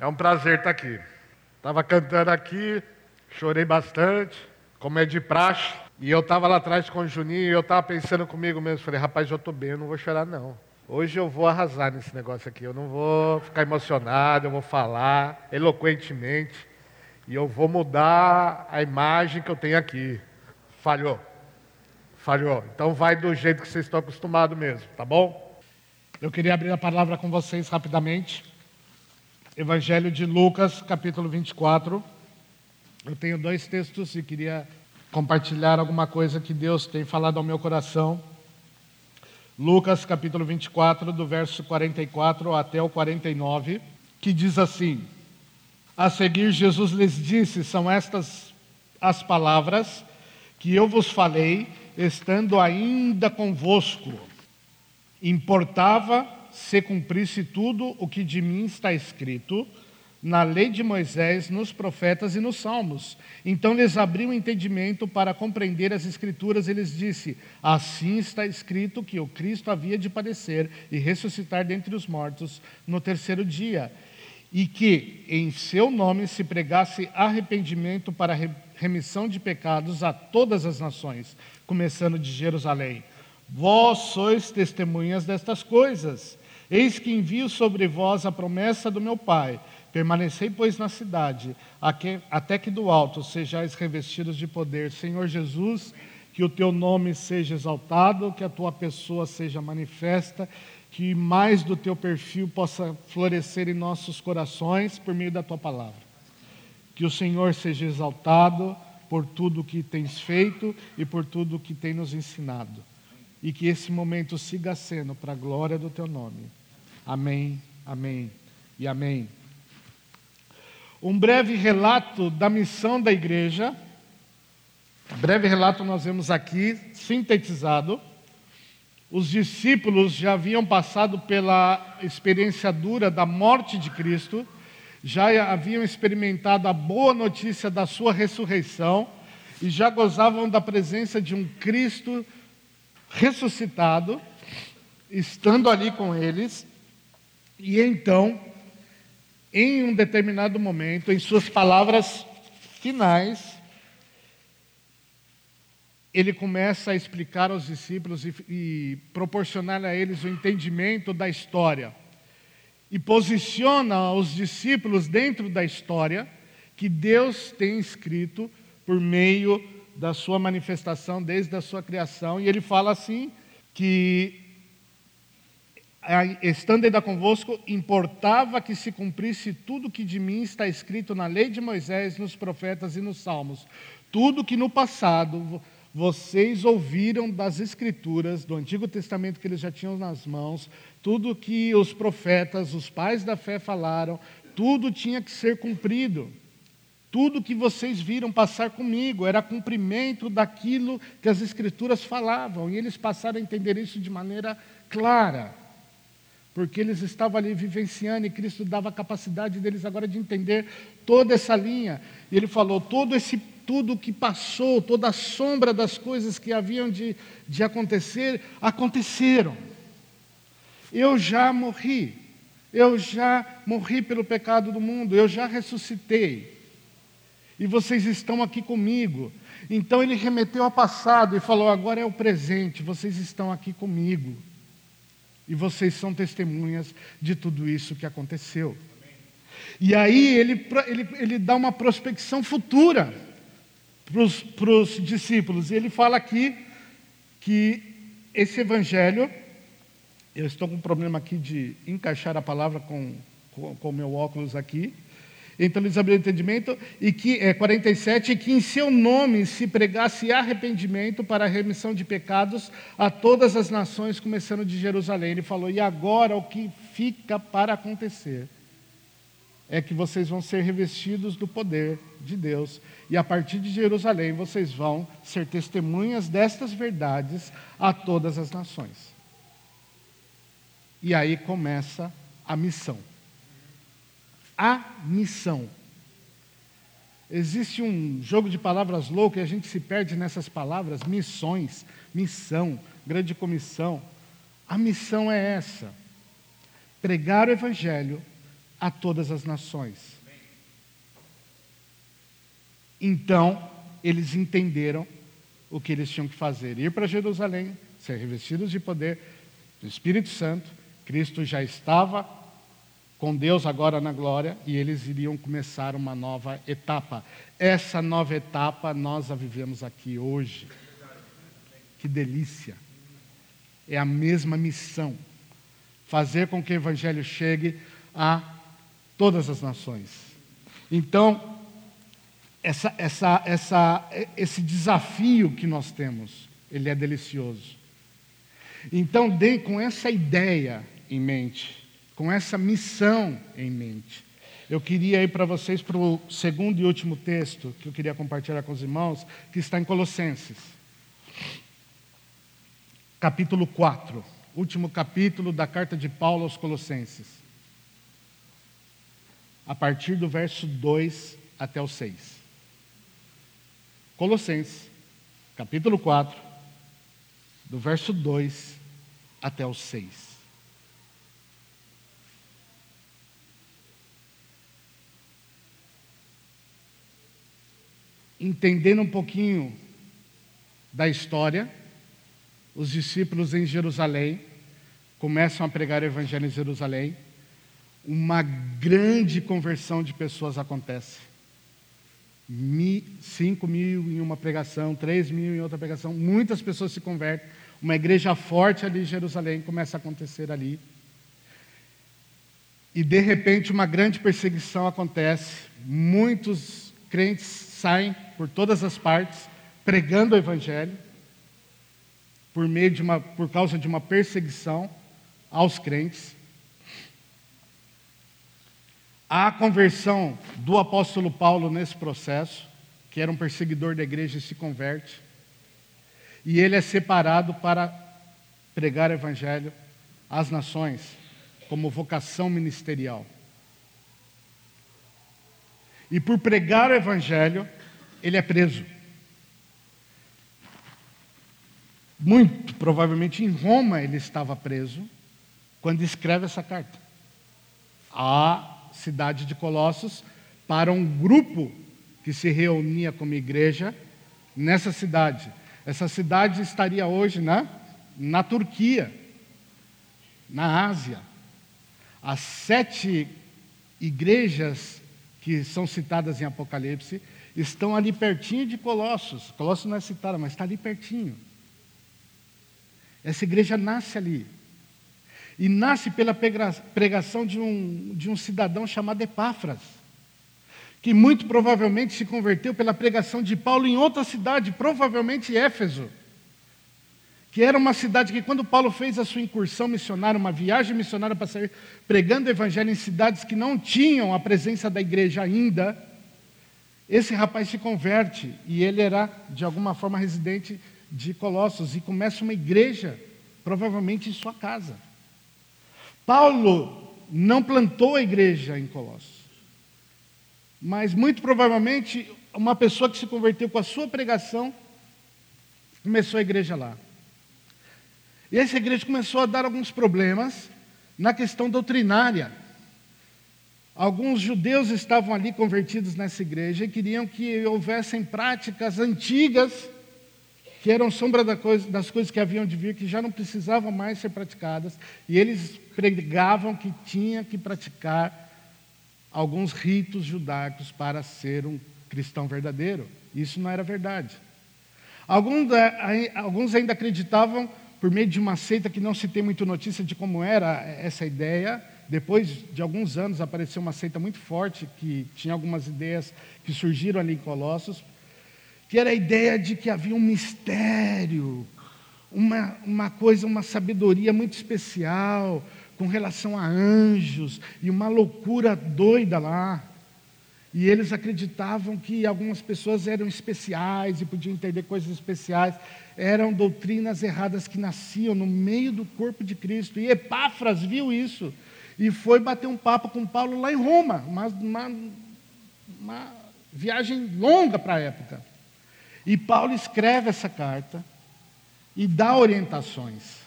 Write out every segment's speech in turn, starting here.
É um prazer estar aqui. Estava cantando aqui, chorei bastante, como é de praxe. E eu estava lá atrás com o Juninho e eu estava pensando comigo mesmo. Falei, rapaz, eu estou bem, eu não vou chorar não. Hoje eu vou arrasar nesse negócio aqui. Eu não vou ficar emocionado, eu vou falar eloquentemente. E eu vou mudar a imagem que eu tenho aqui. Falhou. Falhou. Então vai do jeito que vocês estão acostumados mesmo, tá bom? Eu queria abrir a palavra com vocês rapidamente. Evangelho de Lucas, capítulo 24. Eu tenho dois textos e queria compartilhar alguma coisa que Deus tem falado ao meu coração. Lucas, capítulo 24, do verso 44 até o 49, que diz assim: A seguir, Jesus lhes disse: São estas as palavras que eu vos falei, estando ainda convosco. Importava se cumprisse tudo o que de mim está escrito na lei de Moisés, nos profetas e nos salmos. Então lhes abriu o entendimento para compreender as escrituras e lhes disse: Assim está escrito que o Cristo havia de padecer e ressuscitar dentre os mortos no terceiro dia, e que em seu nome se pregasse arrependimento para remissão de pecados a todas as nações, começando de Jerusalém. Vós sois testemunhas destas coisas. Eis que envio sobre vós a promessa do meu Pai. Permanecei, pois, na cidade, até que do alto sejais revestidos de poder. Senhor Jesus, que o teu nome seja exaltado, que a tua pessoa seja manifesta, que mais do teu perfil possa florescer em nossos corações por meio da tua palavra. Que o Senhor seja exaltado por tudo que tens feito e por tudo que tem nos ensinado. E que esse momento siga sendo para a glória do teu nome. Amém, amém e amém. Um breve relato da missão da igreja. Breve relato nós vemos aqui, sintetizado. Os discípulos já haviam passado pela experiência dura da morte de Cristo, já haviam experimentado a boa notícia da sua ressurreição e já gozavam da presença de um Cristo ressuscitado, estando ali com eles. E então, em um determinado momento, em suas palavras finais, ele começa a explicar aos discípulos e, e, proporcionar a eles o entendimento da história. E posiciona os discípulos dentro da história que Deus tem escrito por meio da sua manifestação desde a sua criação. E ele fala assim: que estando ainda convosco, importava que se cumprisse tudo que de mim está escrito na lei de Moisés, nos profetas e nos salmos. Tudo que no passado vocês ouviram das Escrituras, do Antigo Testamento que eles já tinham nas mãos, tudo que os profetas, os pais da fé falaram, tudo tinha que ser cumprido. Tudo que vocês viram passar comigo era cumprimento daquilo que as Escrituras falavam, e eles passaram a entender isso de maneira clara porque eles estavam ali vivenciando e Cristo dava a capacidade deles agora de entender toda essa linha. E ele falou: todo esse tudo que passou, toda a sombra das coisas que haviam de, de acontecer, aconteceram. Eu já morri, eu já morri pelo pecado do mundo, eu já ressuscitei. E vocês estão aqui comigo. Então ele remeteu ao passado e falou: agora é o presente, vocês estão aqui comigo. E vocês são testemunhas de tudo isso que aconteceu. E aí ele, ele, ele dá uma prospecção futura para os discípulos. E ele fala aqui que esse evangelho, eu estou com um problema aqui de encaixar a palavra com o com, meu óculos aqui. Então eles abriram entendimento, e que, é, 47, que em seu nome se pregasse arrependimento para a remissão de pecados a todas as nações, começando de Jerusalém. Ele falou: e agora o que fica para acontecer é que vocês vão ser revestidos do poder de Deus, e a partir de Jerusalém vocês vão ser testemunhas destas verdades a todas as nações. E aí começa a missão a missão. Existe um jogo de palavras louco e a gente se perde nessas palavras, missões, missão, grande comissão. A missão é essa: pregar o Evangelho a todas as nações. Então, eles entenderam o que eles tinham que fazer: ir para Jerusalém, ser revestidos de poder do Espírito Santo. Cristo já estava com Deus agora na glória e eles iriam começar uma nova etapa. Essa nova etapa nós a vivemos aqui hoje. Que delícia! É a mesma missão: fazer com que o Evangelho chegue a todas as nações. Então, essa, essa, essa, esse desafio que nós temos, ele é delicioso. Então, de, com essa ideia em mente, com essa missão em mente, eu queria ir para vocês para o segundo e último texto que eu queria compartilhar com os irmãos, que está em Colossenses, capítulo 4, último capítulo da carta de Paulo aos Colossenses, a partir do verso 2 até o 6. Colossenses, capítulo 4, do verso 2 até o 6. Entendendo um pouquinho da história, os discípulos em Jerusalém começam a pregar o evangelho em Jerusalém, uma grande conversão de pessoas acontece. 5 mil em uma pregação, 3 mil em outra pregação, muitas pessoas se convertem. Uma igreja forte ali em Jerusalém começa a acontecer ali. E de repente uma grande perseguição acontece, muitos crentes saem por todas as partes pregando o evangelho por meio de uma por causa de uma perseguição aos crentes. A conversão do apóstolo Paulo nesse processo, que era um perseguidor da igreja e se converte. E ele é separado para pregar o evangelho às nações, como vocação ministerial. E por pregar o evangelho, ele é preso. Muito provavelmente em Roma ele estava preso quando escreve essa carta. Há cidade de Colossos para um grupo que se reunia como igreja nessa cidade. Essa cidade estaria hoje na, na Turquia, na Ásia. As sete igrejas que são citadas em Apocalipse estão ali pertinho de Colossos. Colossos não é citada, mas está ali pertinho. Essa igreja nasce ali. E nasce pela pregação de um, de um cidadão chamado Epáfras, que muito provavelmente se converteu pela pregação de Paulo em outra cidade, provavelmente Éfeso, que era uma cidade que, quando Paulo fez a sua incursão missionária, uma viagem missionária para sair pregando o evangelho em cidades que não tinham a presença da igreja ainda, esse rapaz se converte e ele era, de alguma forma, residente de Colossos e começa uma igreja, provavelmente em sua casa. Paulo não plantou a igreja em Colossos, mas muito provavelmente uma pessoa que se converteu com a sua pregação começou a igreja lá. E essa igreja começou a dar alguns problemas na questão doutrinária. Alguns judeus estavam ali convertidos nessa igreja e queriam que houvessem práticas antigas que eram sombra das coisas que haviam de vir, que já não precisavam mais ser praticadas, e eles pregavam que tinha que praticar alguns ritos judaicos para ser um cristão verdadeiro. Isso não era verdade. Alguns, eh, ainda acreditavam, por meio de uma seita que não se tem muito notícia de como era essa ideia, depois de alguns anos apareceu uma seita muito forte que tinha algumas ideias que surgiram ali em Colossos, que era a ideia de que havia um mistério, uma, uma coisa, uma sabedoria muito especial com relação a anjos e uma loucura doida lá. E eles acreditavam que algumas pessoas eram especiais e podiam entender coisas especiais. Eram doutrinas erradas que nasciam no meio do corpo de Cristo. E Epáfras viu isso e foi bater um papo com Paulo lá em Roma, uma, uma, uma viagem longa para a época. E Paulo escreve essa carta e dá orientações.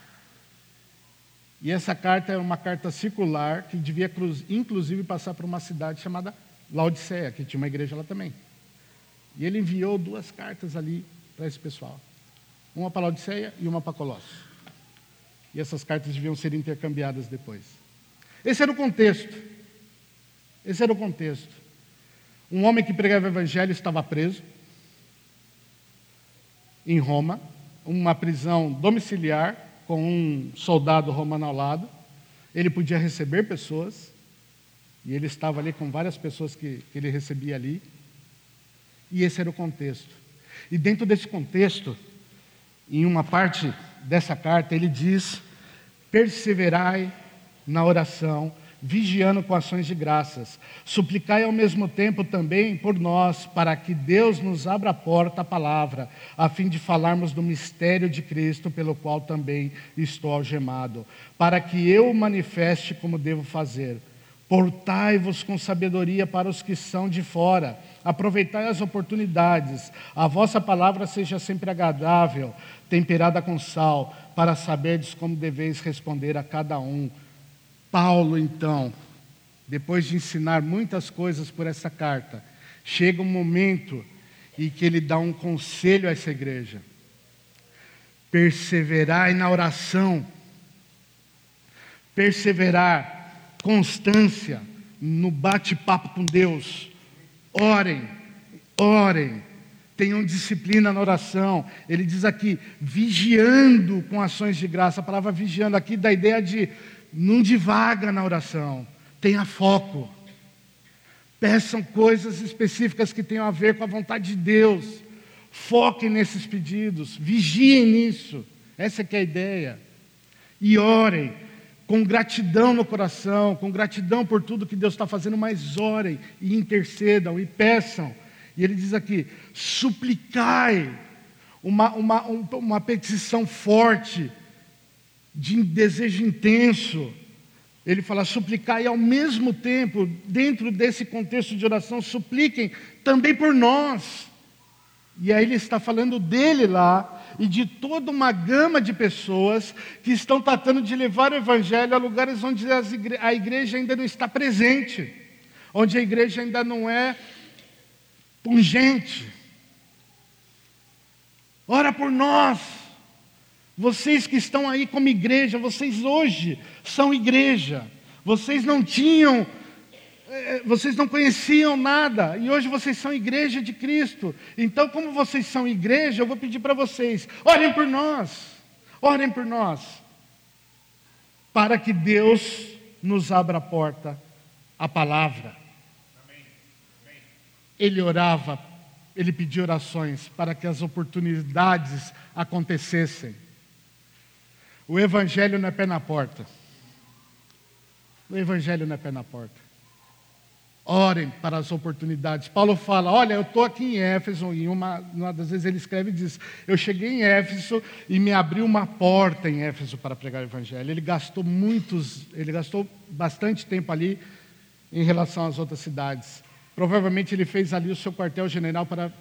E essa carta é uma carta circular que devia, inclusive, passar por uma cidade chamada Laodiceia, que tinha uma igreja lá também. E ele enviou duas cartas ali para esse pessoal: uma para Laodiceia e uma para Colossos. E essas cartas deviam ser intercambiadas depois. Esse era o contexto. Esse era o contexto. Um homem que pregava o evangelho estava preso em Roma, uma prisão domiciliar com um soldado romano ao lado. Ele podia receber pessoas, e ele estava ali com várias pessoas que, que ele recebia ali. E esse era o contexto. E dentro desse contexto, em uma parte dessa carta, ele diz: perseverai na oração, vigiando com ações de graças. Suplicai ao mesmo tempo também por nós, para que Deus nos abra a porta à palavra, a fim de falarmos do mistério de Cristo, pelo qual também estou algemado, para que eu manifeste como devo fazer. Portai-vos com sabedoria para os que são de fora, aproveitai as oportunidades, a vossa palavra seja sempre agradável, temperada com sal, para saberdes como deveis responder a cada um. Paulo, então, depois de ensinar muitas coisas por essa carta, chega um momento em que ele dá um conselho a essa igreja: perseverai na oração, perseverar, constância no bate-papo com Deus, orem, orem, tenham disciplina na oração. Ele diz aqui, vigiando com ações de graça. A palavra vigiando aqui dá a ideia de não divaga na oração, tenha foco. Peçam coisas específicas que tenham a ver com a vontade de Deus. Foquem nesses pedidos, vigiem nisso. Essa é que é a ideia. E orem com gratidão no coração, com gratidão por tudo que Deus está fazendo, mas orem e intercedam e peçam. E ele diz aqui: suplicai, uma, uma, uma petição forte, de desejo intenso. Ele fala suplicar e ao mesmo tempo, dentro desse contexto de oração, supliquem também por nós. E aí ele está falando dele lá e de toda uma gama de pessoas que estão tratando de levar o evangelho a lugares onde a igreja ainda não está presente, onde a igreja ainda não é pungente. Ora por nós. Vocês que estão aí como igreja, vocês hoje são igreja. Vocês não tinham, vocês não conheciam nada, e hoje vocês são igreja de Cristo. Então, como vocês são igreja, eu vou pedir para vocês: orem por nós, orem por nós, para que Deus nos abra a porta à palavra. Ele orava, ele pediu orações para que as oportunidades acontecessem. O Evangelho não é pé na porta. O Evangelho não é pé na porta. Orem para as oportunidades. Paulo fala: Olha, eu estou aqui em Éfeso, e uma, uma das vezes ele escreve e diz: Eu cheguei em Éfeso e me abriu uma porta em Éfeso para pregar o Evangelho. Ele gastou muitos, ele gastou bastante tempo ali em relação às outras cidades. Provavelmente ele fez ali o seu quartel-general para,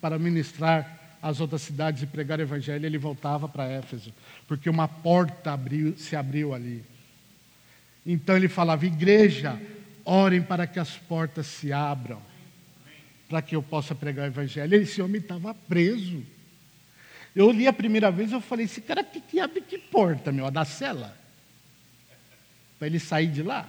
para ministrar as outras cidades e pregar o evangelho, ele voltava para Éfeso, porque uma porta abriu, se abriu ali. Então ele falava: Igreja, orem para que as portas se abram, para que eu possa pregar o evangelho. Esse homem estava preso. Eu li a primeira vez eu falei: Esse cara que, que abre que porta, meu? A da cela? Para ele sair de lá?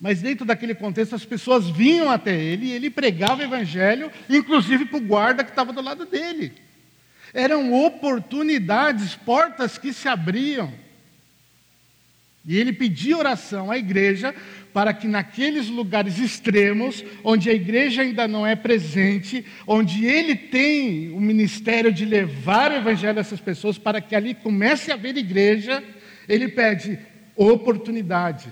Mas dentro daquele contexto, as pessoas vinham até ele e ele pregava o evangelho, inclusive para o guarda que estava do lado dele. Eram oportunidades, portas que se abriam. E ele pedia oração à igreja para que naqueles lugares extremos, onde a igreja ainda não é presente, onde ele tem o ministério de levar o evangelho a essas pessoas, para que ali comece a haver igreja, ele pede oportunidade.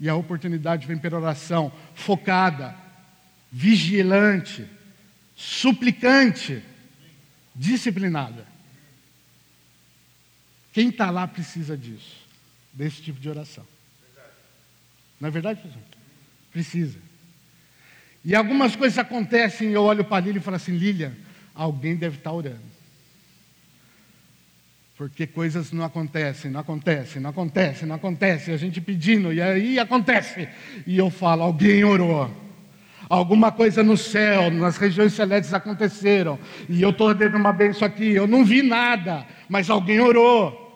E a oportunidade vem pela oração focada, vigilante, suplicante, disciplinada. Quem está lá precisa disso, desse tipo de oração. Não é verdade, pessoal? Precisa. E algumas coisas acontecem, eu olho para Lília e falo assim: Lília, alguém deve estar orando. Porque coisas não acontecem, não acontecem, não acontecem, não acontecem. A gente pedindo, e aí acontece. E eu falo: alguém orou. Alguma coisa no céu, nas regiões celestes aconteceram. E eu estou dando uma benção aqui. Eu não vi nada, mas alguém orou.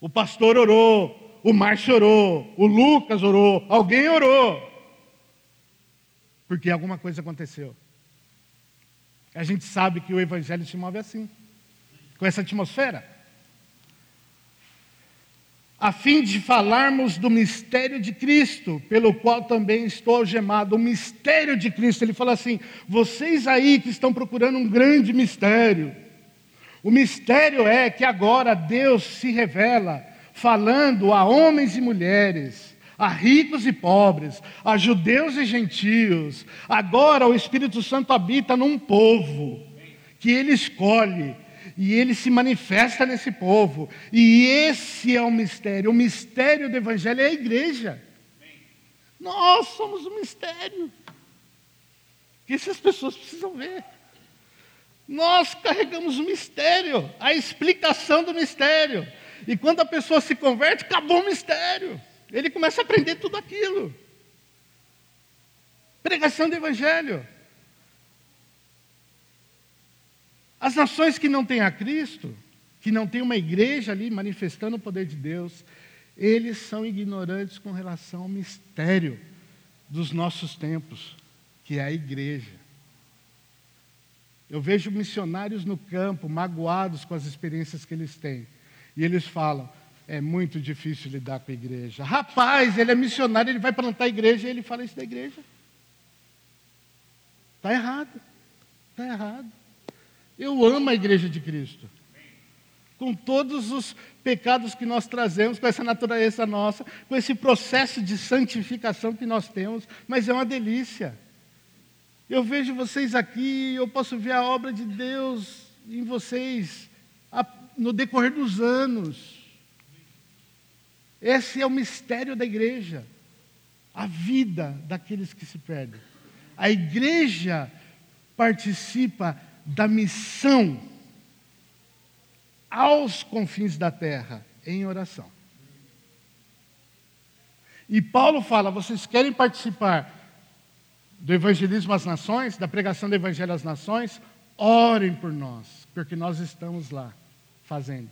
O pastor orou, o Márcio orou, o Lucas orou, alguém orou. Porque alguma coisa aconteceu. A gente sabe que o Evangelho se move assim, com essa atmosfera. A fim de falarmos do mistério de Cristo, pelo qual também estou algemado, o mistério de Cristo. Ele fala assim: vocês aí que estão procurando um grande mistério, o mistério é que agora Deus se revela falando a homens e mulheres, a ricos e pobres, a judeus e gentios. Agora o Espírito Santo habita num povo que ele escolhe e ele se manifesta nesse povo. E esse é o mistério. O mistério do Evangelho é a igreja. Nós somos o mistério. Que essas pessoas precisam ver. Nós carregamos o mistério, a explicação do mistério. E quando a pessoa se converte, acabou o mistério. Ele começa a aprender tudo aquilo. Pregação do Evangelho. As nações que não têm a Cristo, que não têm uma igreja ali manifestando o poder de Deus, eles são ignorantes com relação ao mistério dos nossos tempos, que é a igreja. Eu vejo missionários no campo magoados com as experiências que eles têm. E eles falam: é muito difícil lidar com a igreja. Rapaz, ele é missionário, ele vai plantar a igreja e ele fala isso da igreja. Está errado. Está errado. Eu amo a igreja de Cristo. Com todos os pecados que nós trazemos, com essa natureza nossa, com esse processo de santificação que nós temos, mas é uma delícia. Eu vejo vocês aqui, eu posso ver a obra de Deus em vocês no decorrer dos anos. Esse é o mistério da igreja, a vida daqueles que se perdem. A igreja participa da missão aos confins da terra em oração. E Paulo fala: vocês querem participar do evangelismo às nações, da pregação do evangelho às nações, orem por nós, porque nós estamos lá fazendo.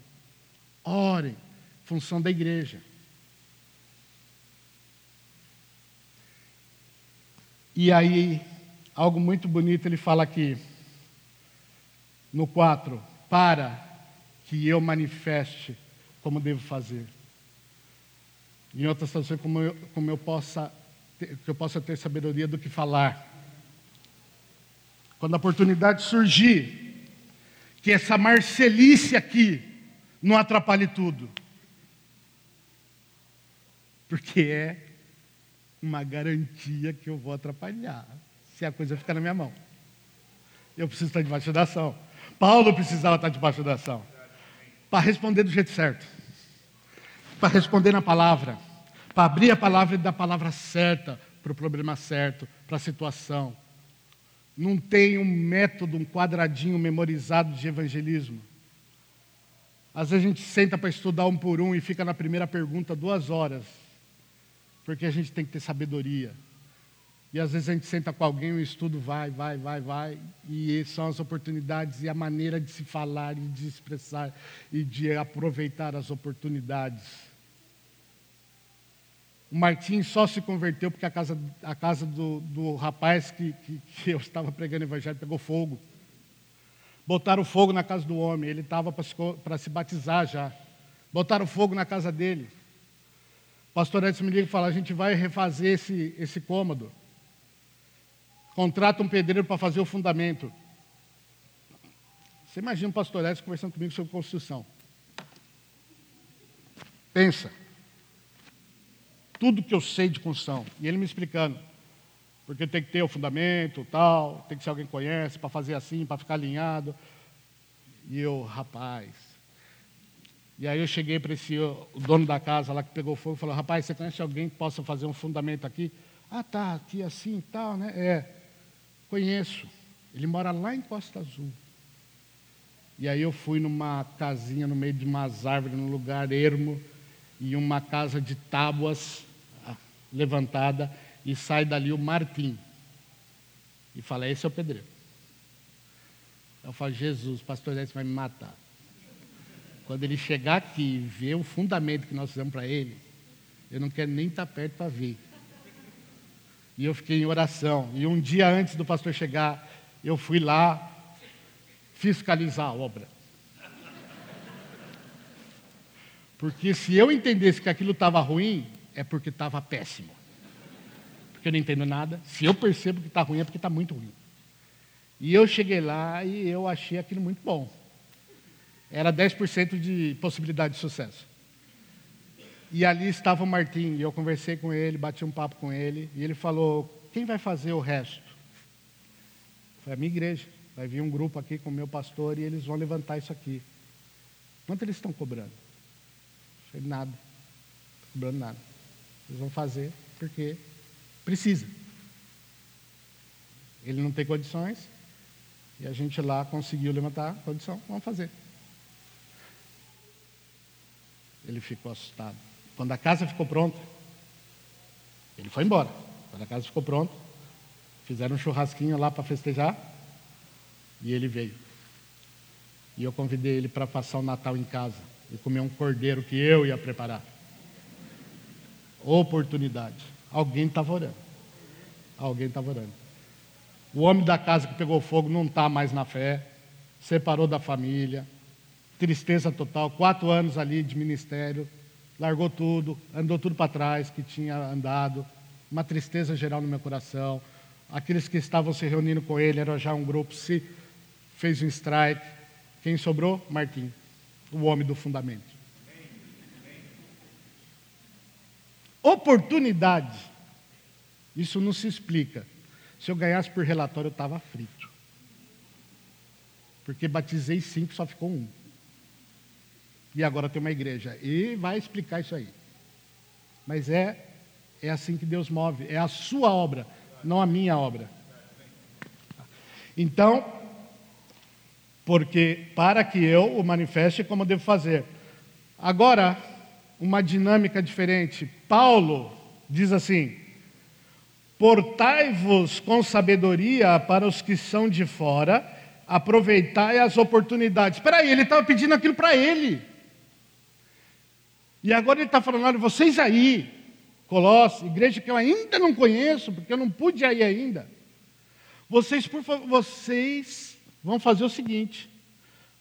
Orem, função da igreja. E aí, algo muito bonito ele fala aqui, no 4, para que eu manifeste como devo fazer. Em outras traduções, como eu, como eu possa que eu possa ter sabedoria do que falar. Quando a oportunidade surgir, que essa marcelice aqui não atrapalhe tudo. Porque é uma garantia que eu vou atrapalhar, se a coisa ficar na minha mão. Eu preciso estar debaixo da ação. Paulo precisava estar debaixo da ação. Para responder do jeito certo. Para responder na palavra para abrir a palavra e dar a palavra certa para o problema certo, para a situação. Não tem um método, um quadradinho memorizado de evangelismo. Às vezes a gente senta para estudar um por um e fica na primeira pergunta duas horas, porque a gente tem que ter sabedoria. E às vezes a gente senta com alguém, o estudo vai, vai, vai, vai, e são as oportunidades e a maneira de se falar e de expressar e de aproveitar as oportunidades. O Martim só se converteu porque a casa, a casa do, do rapaz que, que, que eu estava pregando o evangelho pegou fogo. Botaram fogo na casa do homem, ele estava para se batizar já. Botaram fogo na casa dele. O pastor Edson me liga e fala: a gente vai refazer esse, esse cômodo. Contrata um pedreiro para fazer o fundamento. Você imagina o pastor Edson conversando comigo sobre construção. Pensa tudo que eu sei de construção. E ele me explicando. Porque tem que ter o fundamento, tal, tem que ser alguém que conhece, para fazer assim, para ficar alinhado. E eu, rapaz. E aí eu cheguei para esse o dono da casa lá que pegou fogo e falou, rapaz, você conhece alguém que possa fazer um fundamento aqui? Ah, tá, aqui assim e tal, né? É, conheço. Ele mora lá em Costa Azul. E aí eu fui numa casinha no meio de umas árvores, num lugar ermo, e uma casa de tábuas ah, levantada, e sai dali o Martim. E fala, esse é o pedreiro. Eu falo, Jesus, pastor Edson vai me matar. Quando ele chegar aqui e ver o fundamento que nós fizemos para ele, eu não quero nem estar perto para ver. E eu fiquei em oração. E um dia antes do pastor chegar, eu fui lá fiscalizar a obra. Porque se eu entendesse que aquilo estava ruim, é porque estava péssimo. Porque eu não entendo nada. Se eu percebo que está ruim, é porque está muito ruim. E eu cheguei lá e eu achei aquilo muito bom. Era 10% de possibilidade de sucesso. E ali estava o Martim, e eu conversei com ele, bati um papo com ele, e ele falou: Quem vai fazer o resto? Foi a minha igreja. Vai vir um grupo aqui com o meu pastor e eles vão levantar isso aqui. Quanto eles estão cobrando? Falei, nada. Não cobrando nada. Eles vão fazer porque precisa. Ele não tem condições e a gente lá conseguiu levantar a condição. Vamos fazer. Ele ficou assustado. Quando a casa ficou pronta, ele foi embora. Quando a casa ficou pronta, fizeram um churrasquinho lá para festejar e ele veio. E eu convidei ele para passar o Natal em casa e comer um cordeiro que eu ia preparar. Oportunidade. Alguém estava orando. Alguém estava orando. O homem da casa que pegou fogo não está mais na fé, separou da família, tristeza total, quatro anos ali de ministério, largou tudo, andou tudo para trás que tinha andado, uma tristeza geral no meu coração. Aqueles que estavam se reunindo com ele, era já um grupo, se fez um strike. Quem sobrou? Martim, o homem do fundamento. Oportunidade. Isso não se explica. Se eu ganhasse por relatório, eu estava frito. Porque batizei cinco, só ficou um. E agora tem uma igreja. E vai explicar isso aí. Mas é, é assim que Deus move. É a sua obra, não a minha obra. Então, porque para que eu o manifeste como devo fazer. Agora, uma dinâmica diferente. Paulo diz assim: Portai-vos com sabedoria para os que são de fora, aproveitai as oportunidades. Espera aí, ele estava pedindo aquilo para ele. E agora ele está falando, olha, vocês aí, Colossos, igreja que eu ainda não conheço, porque eu não pude ir ainda. Vocês, por favor, vocês vão fazer o seguinte: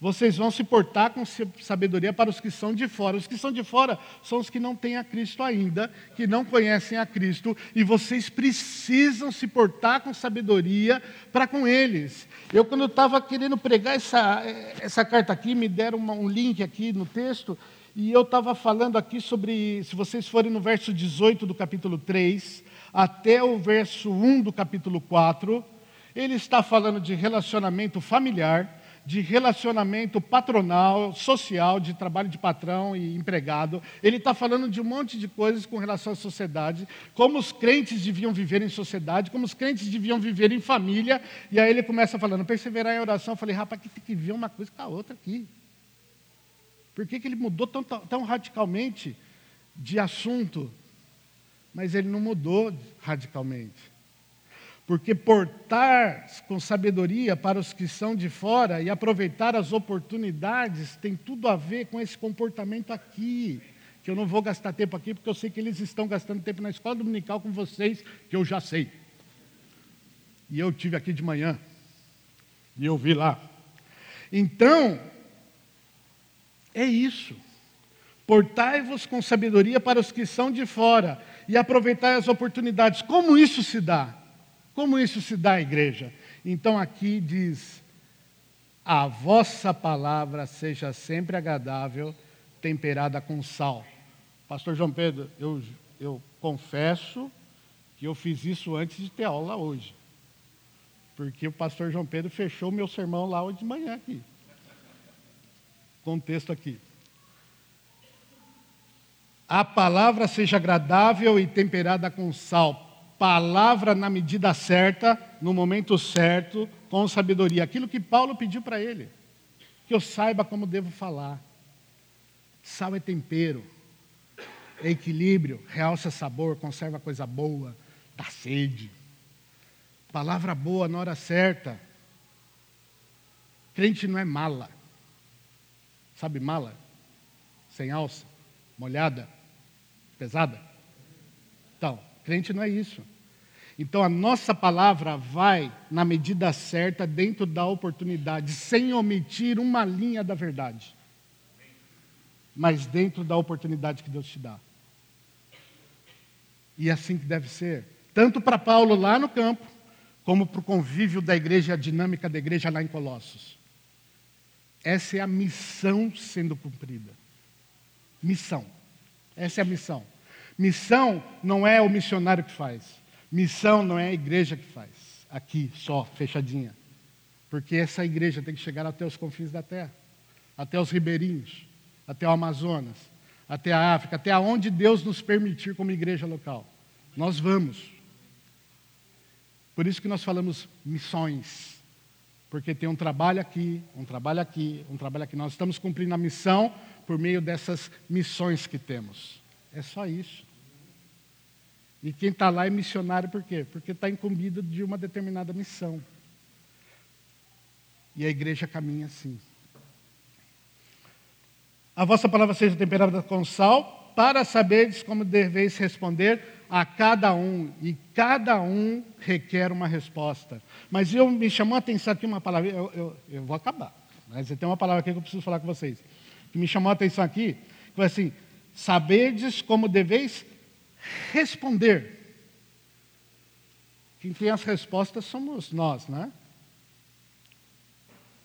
vocês vão se portar com sabedoria para os que são de fora. Os que são de fora são os que não têm a Cristo ainda, que não conhecem a Cristo, e vocês precisam se portar com sabedoria para com eles. Eu, quando estava querendo pregar essa, essa carta aqui, me deram uma, um link aqui no texto, e eu estava falando aqui sobre, se vocês forem no verso 18 do capítulo 3, até o verso 1 do capítulo 4, ele está falando de relacionamento familiar, de relacionamento patronal, social, de trabalho de patrão e empregado. Ele está falando de um monte de coisas com relação à sociedade, como os crentes deviam viver em sociedade, como os crentes deviam viver em família. E aí ele começa falando, perseverar em oração. Eu falei, rapaz, que tem que ver uma coisa com a outra aqui. Por que, que ele mudou tão, tão radicalmente de assunto? Mas ele não mudou radicalmente. Porque portar com sabedoria para os que são de fora e aproveitar as oportunidades tem tudo a ver com esse comportamento aqui. Que eu não vou gastar tempo aqui, porque eu sei que eles estão gastando tempo na escola dominical com vocês, que eu já sei. E eu tive aqui de manhã, e eu vi lá. Então, é isso. Portai-vos com sabedoria para os que são de fora e aproveitai as oportunidades. Como isso se dá? Como isso se dá, igreja? Então aqui diz: a vossa palavra seja sempre agradável, temperada com sal. Pastor João Pedro, eu, eu confesso que eu fiz isso antes de ter aula hoje. Porque o pastor João Pedro fechou meu sermão lá hoje de manhã aqui contexto aqui. A palavra seja agradável e temperada com sal. Palavra na medida certa, no momento certo, com sabedoria. Aquilo que Paulo pediu para ele. que eu saiba como devo falar. Sal é tempero, é equilíbrio, realça sabor, conserva coisa boa, dá sede. Palavra boa na hora certa. Crente não é mala. Sabe mala? Sem alça, molhada, pesada. Então, crente não é isso. Então a nossa palavra vai na medida certa, dentro da oportunidade, sem omitir uma linha da verdade. Mas dentro da oportunidade que Deus te dá. E é assim que deve ser. Tanto para Paulo lá no campo, como para o convívio da igreja, a dinâmica da igreja lá em Colossos. Essa é a missão sendo cumprida. Missão. Essa é a missão. Missão não é o missionário que faz. Missão não é a igreja que faz. Aqui, só, fechadinha. Porque essa igreja tem que chegar até os confins da terra, até os ribeirinhos, até o Amazonas, até a África, até aonde Deus nos permitir como igreja local. Nós vamos. Por isso que nós falamos missões. Porque tem um trabalho aqui, um trabalho aqui, um trabalho aqui. Nós estamos cumprindo a missão por meio dessas missões que temos. É só isso. E quem está lá é missionário por quê? Porque está incumbido de uma determinada missão. E a igreja caminha assim. A vossa palavra seja temperada com sal, para saberes como deveis responder a cada um, e cada um requer uma resposta. Mas eu me chamou a atenção aqui uma palavra, eu, eu, eu vou acabar, mas tem uma palavra aqui que eu preciso falar com vocês, que me chamou a atenção aqui, que foi assim, sabedes como deveis responder. Quem tem as respostas somos nós, né?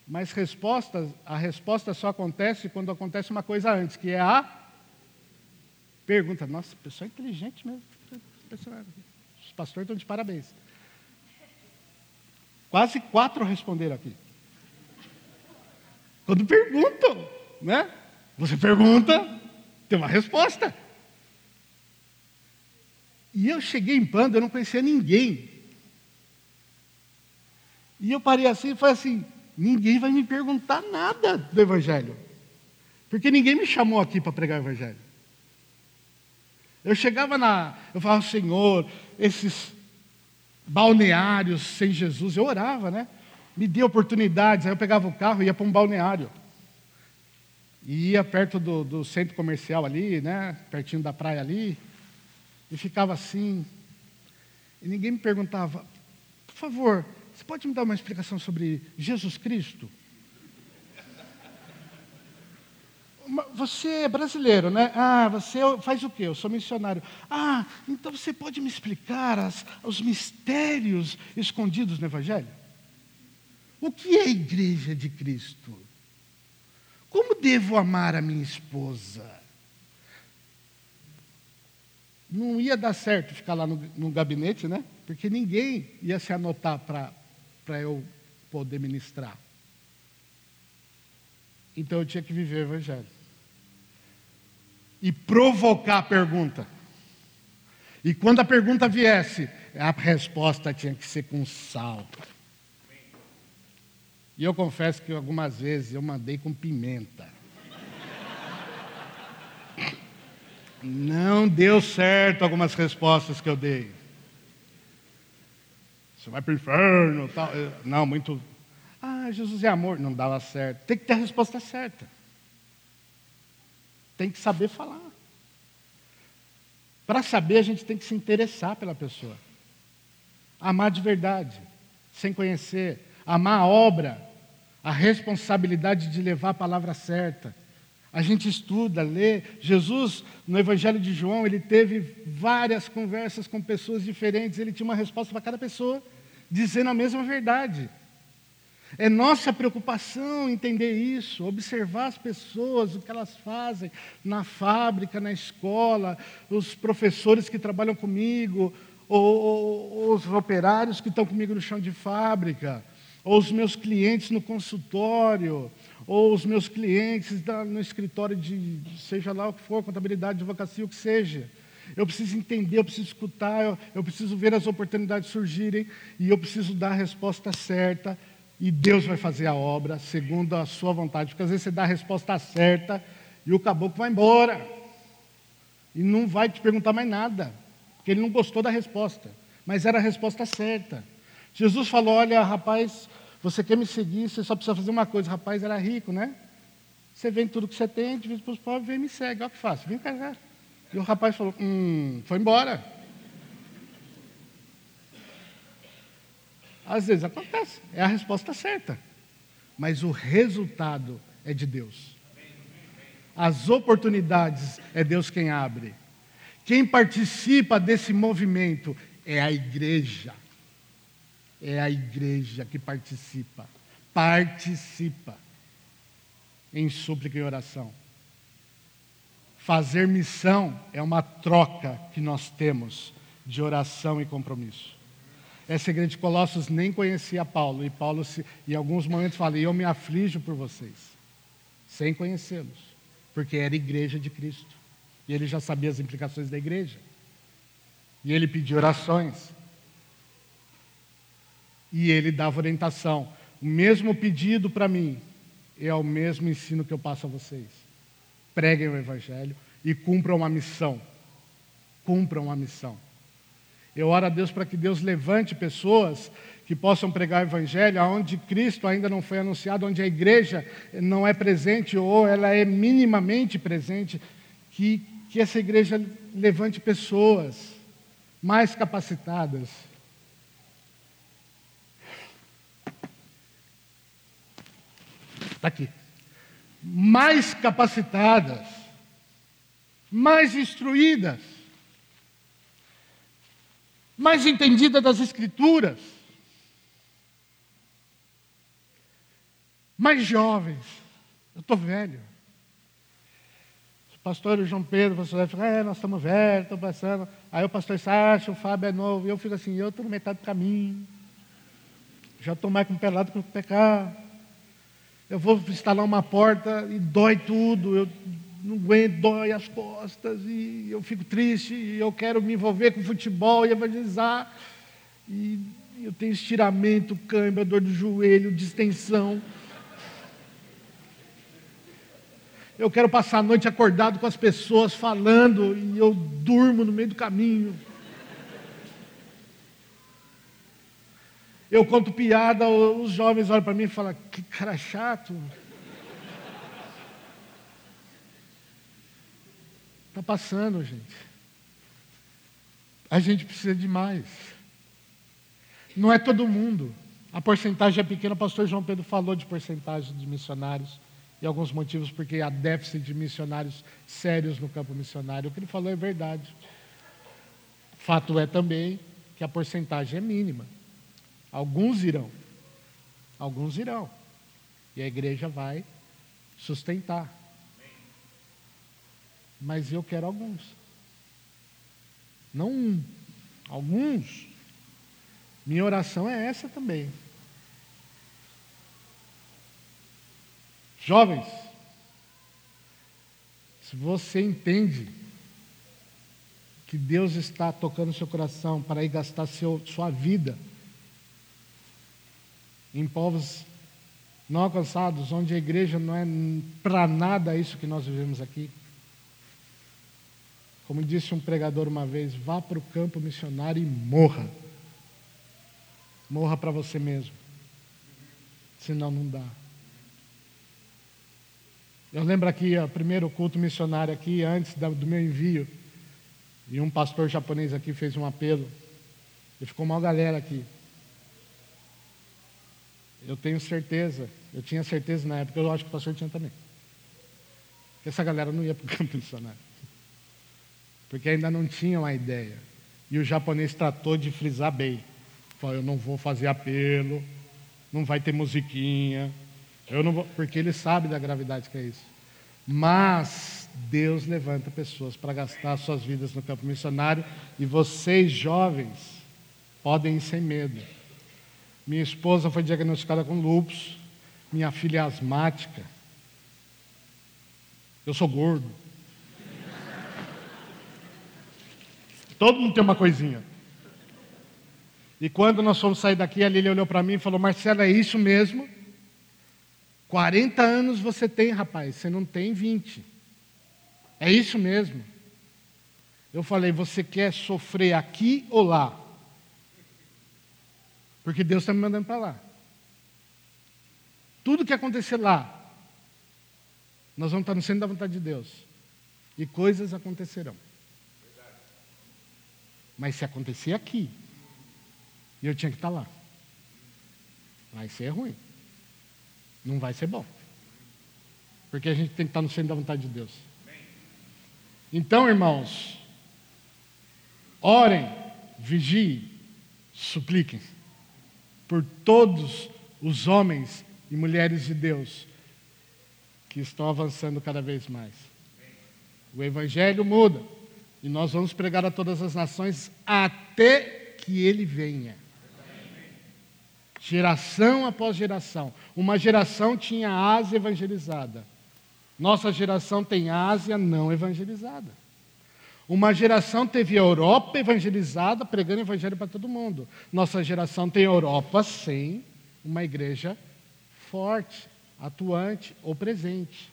Mas respostas, a resposta só acontece quando acontece uma coisa antes, que é a pergunta. Nossa, pessoa inteligente mesmo. Os pastores estão de parabéns. Quase quatro responderam aqui. Quando perguntam, né? Você pergunta, tem uma resposta. E eu cheguei em Panda, eu não conhecia ninguém. E eu parei assim e falei assim: ninguém vai me perguntar nada do Evangelho. Porque ninguém me chamou aqui para pregar o Evangelho. Eu chegava na. Eu falava, Senhor, esses balneários sem Jesus, eu orava, né? Me dê oportunidades. Aí eu pegava o carro e ia para um balneário. E ia perto do, do centro comercial ali, né? Pertinho da praia ali. E ficava assim. E ninguém me perguntava, por favor, você pode me dar uma explicação sobre Jesus Cristo? Você é brasileiro, né? Ah, você faz o quê? Eu sou missionário. Ah, então você pode me explicar as, os mistérios escondidos no Evangelho? O que é a igreja de Cristo? Como devo amar a minha esposa? Não ia dar certo ficar lá no, no gabinete, né? Porque ninguém ia se anotar para eu poder ministrar. Então eu tinha que viver o Evangelho. E provocar a pergunta. E quando a pergunta viesse, a resposta tinha que ser com sal. E eu confesso que algumas vezes eu mandei com pimenta. Não deu certo algumas respostas que eu dei. Você vai para o inferno, tal. Não, muito. Ah, Jesus é amor. Não dava certo. Tem que ter a resposta certa. Tem que saber falar. Para saber, a gente tem que se interessar pela pessoa. Amar de verdade, sem conhecer. Amar a obra, a responsabilidade de levar a palavra certa. A gente estuda, lê. Jesus, no Evangelho de João, ele teve várias conversas com pessoas diferentes, ele tinha uma resposta para cada pessoa, dizendo a mesma verdade. É nossa preocupação entender isso, observar as pessoas, o que elas fazem na fábrica, na escola, os professores que trabalham comigo, ou, ou os operários que estão comigo no chão de fábrica, ou os meus clientes no consultório, ou os meus clientes no escritório de, seja lá o que for, contabilidade, advocacia, o que seja. Eu preciso entender, eu preciso escutar, eu, eu preciso ver as oportunidades surgirem e eu preciso dar a resposta certa e Deus vai fazer a obra segundo a sua vontade. Porque às vezes você dá a resposta certa e o caboclo vai embora. E não vai te perguntar mais nada, porque ele não gostou da resposta, mas era a resposta certa. Jesus falou: Olha, rapaz, você quer me seguir, você só precisa fazer uma coisa. O rapaz era rico, né? Você vende tudo que você tem, divide para os pobres, vem e me segue. Olha o que faço, vem cá. E o rapaz falou: Hum, foi embora. Às vezes acontece, é a resposta certa, mas o resultado é de Deus. As oportunidades é Deus quem abre. Quem participa desse movimento é a igreja. É a igreja que participa. Participa em súplica e oração. Fazer missão é uma troca que nós temos de oração e compromisso. Essa igreja de Colossos nem conhecia Paulo, e Paulo, se, em alguns momentos, fala: Eu me aflijo por vocês, sem conhecê-los, porque era igreja de Cristo, e ele já sabia as implicações da igreja, e ele pediu orações, e ele dava orientação. O mesmo pedido para mim é o mesmo ensino que eu passo a vocês. Preguem o Evangelho e cumpram uma missão. Cumpram uma missão. Eu oro a Deus para que Deus levante pessoas que possam pregar o Evangelho onde Cristo ainda não foi anunciado, onde a igreja não é presente ou ela é minimamente presente, que, que essa igreja levante pessoas mais capacitadas. Está aqui. Mais capacitadas, mais instruídas mais entendida das Escrituras, mais jovens. Eu estou velho. O pastor João Pedro, o pastor fica, é, nós estamos velhos, estamos passando. Aí o pastor Sérgio, o Fábio é novo, e eu fico assim, eu estou no metade do caminho. Já estou mais com pelado que o pecar. Eu vou instalar uma porta e dói tudo. Eu não aguento, dói as costas, e eu fico triste, e eu quero me envolver com futebol e evangelizar. E eu tenho estiramento, câimbra, dor do joelho, distensão. Eu quero passar a noite acordado com as pessoas falando e eu durmo no meio do caminho. Eu conto piada, os jovens olham para mim e falam: que cara chato. Está passando, gente. A gente precisa de mais. Não é todo mundo. A porcentagem é pequena. O pastor João Pedro falou de porcentagem de missionários e alguns motivos porque há déficit de missionários sérios no campo missionário. O que ele falou é verdade. Fato é também que a porcentagem é mínima. Alguns irão. Alguns irão. E a igreja vai sustentar mas eu quero alguns. Não um, alguns. Minha oração é essa também. Jovens, se você entende que Deus está tocando seu coração para ir gastar seu, sua vida em povos não alcançados, onde a igreja não é para nada isso que nós vivemos aqui. Como disse um pregador uma vez, vá para o campo missionário e morra. Morra para você mesmo. Senão não dá. Eu lembro aqui, o primeiro culto missionário aqui, antes do meu envio, e um pastor japonês aqui fez um apelo. E ficou uma galera aqui. Eu tenho certeza, eu tinha certeza na época, eu acho que o pastor tinha também. Que essa galera não ia para o campo missionário porque ainda não tinham a ideia. E o japonês tratou de frisar bem. Falou, eu não vou fazer apelo, não vai ter musiquinha, eu não vou, porque ele sabe da gravidade que é isso. Mas Deus levanta pessoas para gastar suas vidas no campo missionário e vocês jovens podem ir sem medo. Minha esposa foi diagnosticada com lúpus, minha filha é asmática. Eu sou gordo. Todo mundo tem uma coisinha. E quando nós fomos sair daqui, a Lília olhou para mim e falou: Marcelo, é isso mesmo? 40 anos você tem, rapaz, você não tem 20. É isso mesmo. Eu falei: você quer sofrer aqui ou lá? Porque Deus está me mandando para lá. Tudo que acontecer lá, nós vamos estar no centro da vontade de Deus. E coisas acontecerão. Mas se acontecer aqui, eu tinha que estar lá, vai ser ruim. Não vai ser bom. Porque a gente tem que estar no centro da vontade de Deus. Então, irmãos, orem, vigiem, supliquem por todos os homens e mulheres de Deus que estão avançando cada vez mais. O Evangelho muda e nós vamos pregar a todas as nações até que ele venha. Geração após geração. Uma geração tinha a Ásia evangelizada. Nossa geração tem Ásia não evangelizada. Uma geração teve a Europa evangelizada, pregando evangelho para todo mundo. Nossa geração tem a Europa sem uma igreja forte, atuante ou presente.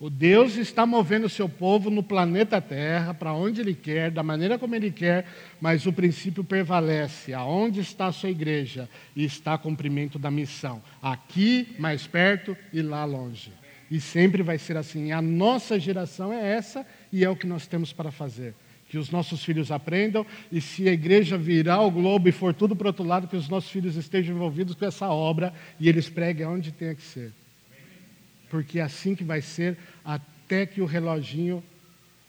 O Deus está movendo o seu povo no planeta Terra, para onde Ele quer, da maneira como Ele quer, mas o princípio prevalece. Aonde está a sua igreja? E está cumprimento da missão. Aqui, mais perto e lá longe. E sempre vai ser assim. A nossa geração é essa e é o que nós temos para fazer. Que os nossos filhos aprendam e se a igreja virar o globo e for tudo para o outro lado, que os nossos filhos estejam envolvidos com essa obra e eles preguem onde tenha que ser porque é assim que vai ser até que o reloginho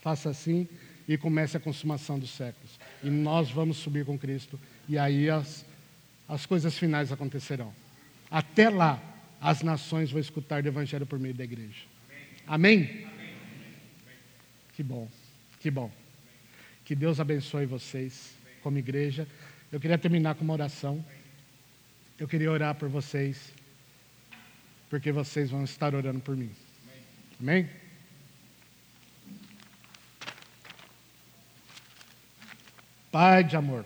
faça assim e comece a consumação dos séculos. E nós vamos subir com Cristo, e aí as, as coisas finais acontecerão. Até lá, as nações vão escutar o Evangelho por meio da igreja. Amém? Amém? Que bom, que bom. Que Deus abençoe vocês como igreja. Eu queria terminar com uma oração. Eu queria orar por vocês porque vocês vão estar orando por mim. Amém? Pai de amor,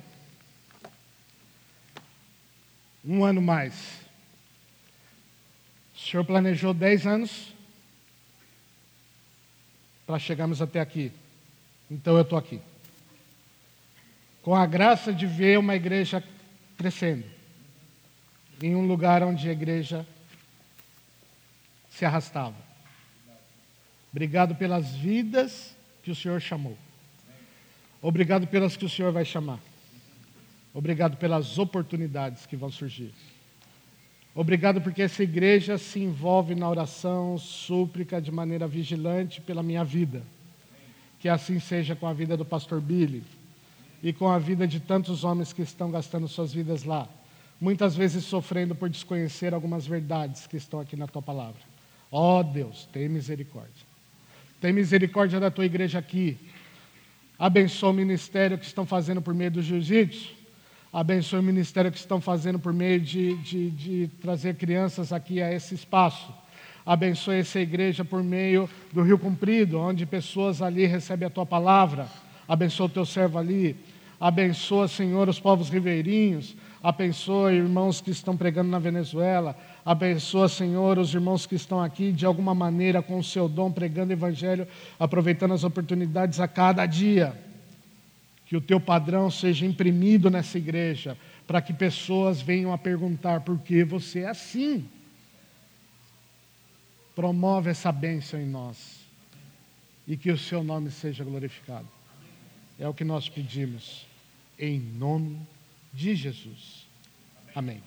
um ano mais. O Senhor planejou dez anos para chegarmos até aqui. Então eu estou aqui. Com a graça de ver uma igreja crescendo, em um lugar onde a igreja se arrastava. Obrigado pelas vidas que o Senhor chamou. Obrigado pelas que o Senhor vai chamar. Obrigado pelas oportunidades que vão surgir. Obrigado porque essa igreja se envolve na oração, súplica de maneira vigilante pela minha vida. Que assim seja com a vida do pastor Billy e com a vida de tantos homens que estão gastando suas vidas lá, muitas vezes sofrendo por desconhecer algumas verdades que estão aqui na tua palavra. Ó oh, Deus, tem misericórdia. Tem misericórdia da tua igreja aqui. Abençoa o ministério que estão fazendo por meio do jiu-jitsu. Abençoa o ministério que estão fazendo por meio de, de, de trazer crianças aqui a esse espaço. Abençoa essa igreja por meio do Rio Comprido, onde pessoas ali recebem a tua palavra. Abençoa o teu servo ali. Abençoa, Senhor, os povos ribeirinhos. Abençoa irmãos que estão pregando na Venezuela. Abençoa, Senhor, os irmãos que estão aqui de alguma maneira com o seu dom pregando o evangelho, aproveitando as oportunidades a cada dia. Que o teu padrão seja imprimido nessa igreja, para que pessoas venham a perguntar por que você é assim. Promove essa bênção em nós e que o seu nome seja glorificado. É o que nós pedimos, em nome de Jesus. Amém.